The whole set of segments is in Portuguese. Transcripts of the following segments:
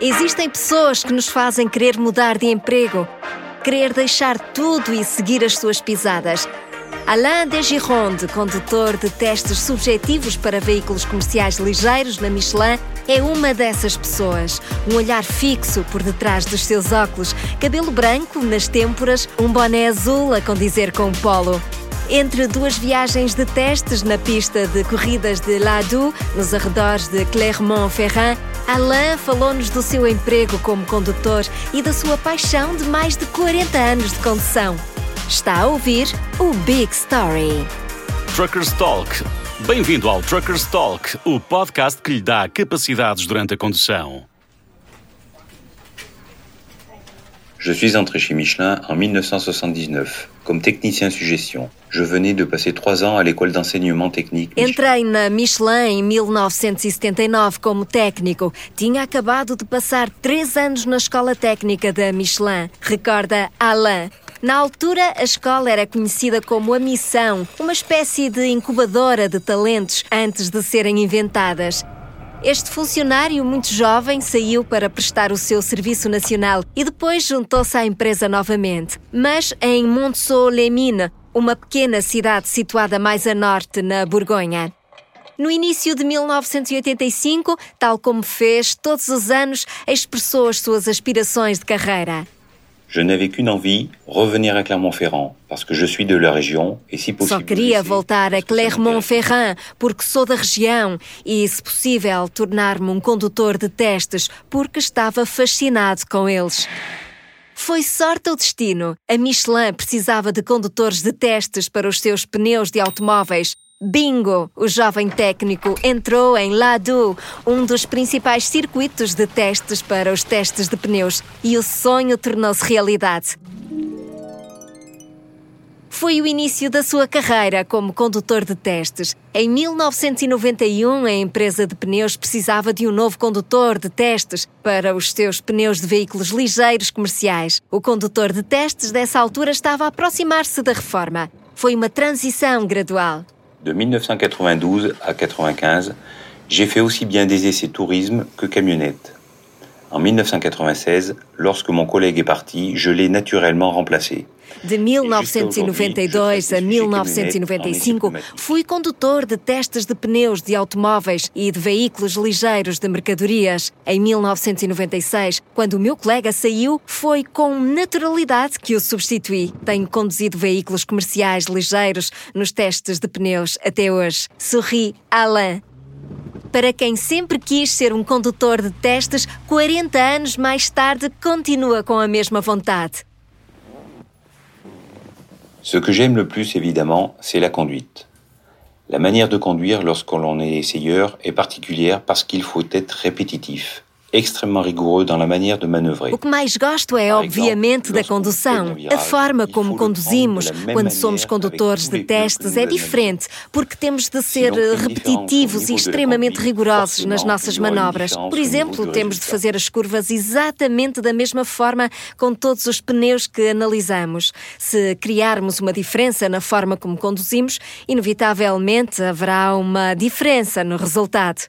Existem pessoas que nos fazem querer mudar de emprego, querer deixar tudo e seguir as suas pisadas. Alain Desgironde, condutor de testes subjetivos para veículos comerciais ligeiros na Michelin, é uma dessas pessoas. Um olhar fixo por detrás dos seus óculos, cabelo branco nas têmporas, um boné azul a condizer com o polo. Entre duas viagens de testes na pista de corridas de Ladou, nos arredores de Clermont-Ferrand, Alain falou-nos do seu emprego como condutor e da sua paixão de mais de 40 anos de condução. Está a ouvir o Big Story. Truckers Talk. Bem-vindo ao Truckers Talk, o podcast que lhe dá capacidades durante a condução. Je suis entré chez Michelin en 1979 comme technicien suggestion. Je venais de passer trois ans à l'école d'enseignement technique. Entrei na Michelin em 1979 como técnico. Tinha acabado de passar três anos na escola técnica da Michelin, recorda Alain. Na altura, a escola era conhecida como a Missão, uma espécie de incubadora de talentos antes de serem inventadas. Este funcionário muito jovem saiu para prestar o seu serviço nacional e depois juntou-se à empresa novamente, mas em Montceau-les-Mines, uma pequena cidade situada mais a norte, na Borgonha. No início de 1985, tal como fez todos os anos, expressou as suas aspirações de carreira. Je n'avais qu'une envie, revenir à Clermont-Ferrand, parce que je suis de la région et si possible. Só queria voltar a Clermont-Ferrand porque sou da região e, se possível, tornar-me um condutor de testes porque estava fascinado com eles. Foi sorte ou destino. A Michelin precisava de condutores de testes para os seus pneus de automóveis Bingo! O jovem técnico entrou em Ladu, um dos principais circuitos de testes para os testes de pneus, e o sonho tornou-se realidade. Foi o início da sua carreira como condutor de testes. Em 1991, a empresa de pneus precisava de um novo condutor de testes para os seus pneus de veículos ligeiros comerciais. O condutor de testes dessa altura estava a aproximar-se da reforma. Foi uma transição gradual. De 1992 à 1995, j'ai fait aussi bien des essais tourisme que camionnettes. En 1996, lorsque mon collègue est parti, je l'ai naturellement remplacé. De 1992 a 1995, fui condutor de testes de pneus de automóveis e de veículos ligeiros de mercadorias. Em 1996, quando o meu colega saiu, foi com naturalidade que o substituí. Tenho conduzido veículos comerciais ligeiros nos testes de pneus até hoje. Sorri Alain. Para quem sempre quis ser um condutor de testes, 40 anos mais tarde continua com a mesma vontade. Ce que j'aime le plus, évidemment, c'est la conduite. La manière de conduire lorsque l'on est essayeur est particulière parce qu'il faut être répétitif. Extremamente rigoroso na maneira de manobrar. O que mais gosto é, obviamente, da condução. A forma como conduzimos quando somos condutores de testes é diferente, porque temos de ser repetitivos e extremamente rigorosos nas nossas manobras. Por exemplo, temos de fazer as curvas exatamente da mesma forma com todos os pneus que analisamos. Se criarmos uma diferença na forma como conduzimos, inevitavelmente haverá uma diferença no resultado.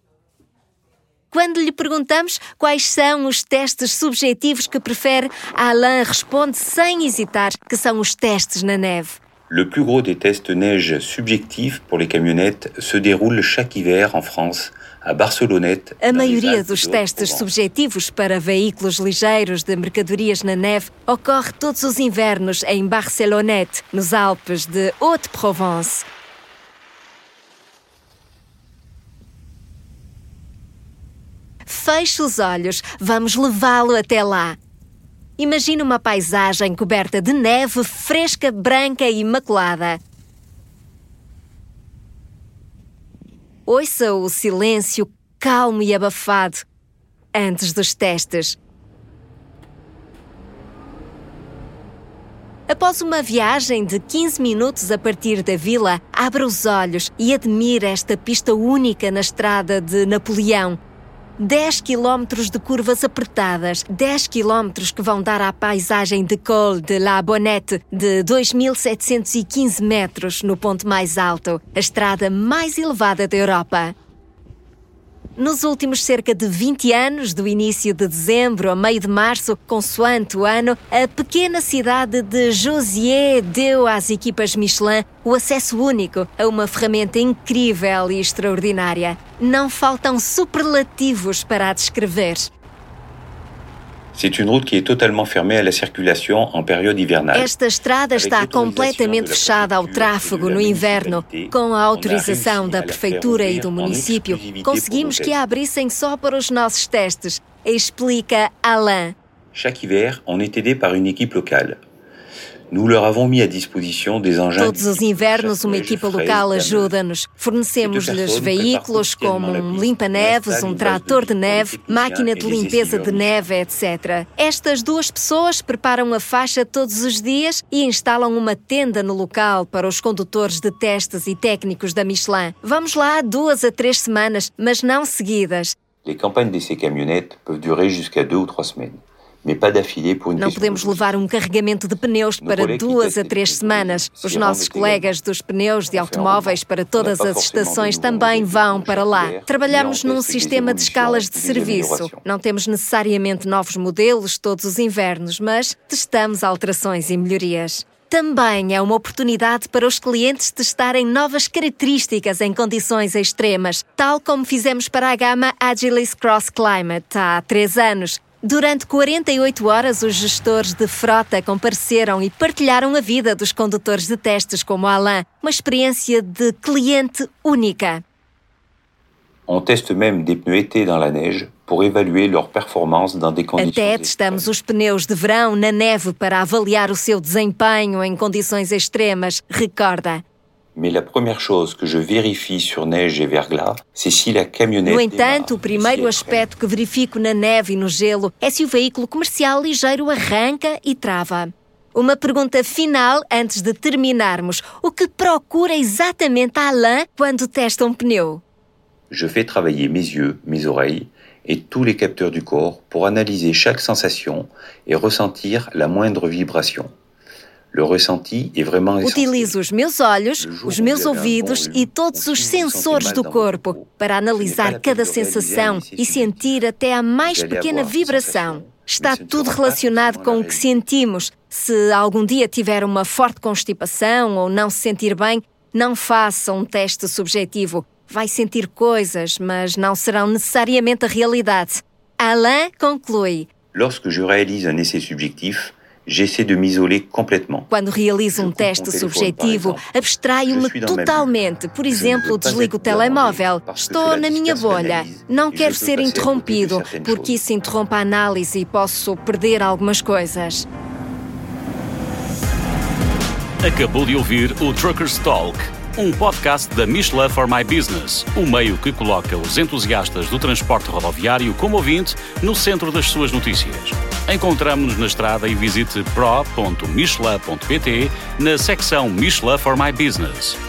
Quando lhe perguntamos quais são os testes subjetivos que prefere, Alain responde sem hesitar que são os testes na neve. Le plus gros des tests neige subjectifs pour les camionnettes se déroule chaque hiver en France. A maioria dos testes subjetivos para veículos ligeiros de mercadorias na neve ocorre todos os invernos em Barcelonette, nos Alpes de Haute-Provence. Feche os olhos, vamos levá-lo até lá. Imagine uma paisagem coberta de neve fresca, branca e imaculada. Ouça o silêncio calmo e abafado antes dos testes. Após uma viagem de 15 minutos a partir da vila, abra os olhos e admire esta pista única na estrada de Napoleão, 10 quilómetros de curvas apertadas, 10 quilómetros que vão dar à paisagem de Col de la Bonnette de 2.715 metros no ponto mais alto, a estrada mais elevada da Europa. Nos últimos cerca de 20 anos, do início de dezembro a meio de março, consoante o ano, a pequena cidade de Josier deu às equipas Michelin o acesso único a uma ferramenta incrível e extraordinária. Não faltam superlativos para a descrever. C'est une route qui est totalement fermée à la circulation en période hivernale. Esta estrada está completamente fechada ao tráfego no inverno. Com a autorização da prefeitura e do município, conseguimos que a abrissem só para os nossos testes, explica Alain. Chaque hiver, on est aidé par une équipe locale. Todos os invernos, uma equipa local ajuda-nos. Fornecemos-lhes veículos como um limpa-neves, um trator de neve, máquina de limpeza de neve, etc. Estas duas pessoas preparam a faixa todos os dias e instalam uma tenda no local para os condutores de testes e técnicos da Michelin. Vamos lá duas a três semanas, mas não seguidas. Les campagnes d'essai camionnettes peuvent durer jusqu'à deux ou trois semaines. Não podemos levar um carregamento de pneus para duas a três semanas. Os nossos colegas dos pneus de automóveis para todas as estações também vão para lá. Trabalhamos num sistema de escalas de serviço. Não temos necessariamente novos modelos todos os invernos, mas testamos alterações e melhorias. Também é uma oportunidade para os clientes testarem novas características em condições extremas, tal como fizemos para a gama Agilis Cross Climate há três anos. Durante 48 horas, os gestores de frota compareceram e partilharam a vida dos condutores de testes como Alain, uma experiência de cliente única. On teste même des pneus été dans la neige pour évaluer leur performance dans des conditions Até testamos os pneus de verão na neve para avaliar o seu desempenho em condições extremas, recorda. Mais la première chose que je vérifie sur neige et verglas, c'est si la camionnette. No entanto, o primeiro aspecto que verifico na neve e no gelo é se o veículo comercial ligeiro arranca e trava. Uma pergunta final antes de terminarmos. O que procura exatamente Alain quando testa um pneu? Je fais travailler mes yeux, mes oreilles et tous les capteurs du corps pour analyser chaque sensation et ressentir la moindre vibration. Utilizo os meus olhos, os meus ouvidos e todos os sensores do corpo para analisar cada sensação e sentir até a mais pequena vibração. Está tudo relacionado com o que sentimos. Se algum dia tiver uma forte constipação ou não se sentir bem, não faça um teste subjetivo. Vai sentir coisas, mas não serão necessariamente a realidade. Alain conclui. Lorsque je réalise un essai subjectif, j'essaie de m'isoler complètement. Quando realizo um teste subjetivo, abstraio-me totalmente. Por exemplo, desligo o telemóvel. Estou na minha bolha. Não quero ser interrompido, porque isso interrompe a análise e posso perder algumas coisas. Acabou de ouvir o Truckers Talk um podcast da Michelin for My Business, o meio que coloca os entusiastas do transporte rodoviário como ouvinte no centro das suas notícias. Encontramos-nos na estrada e visite pro.michelin.pt na secção Michelin for My Business.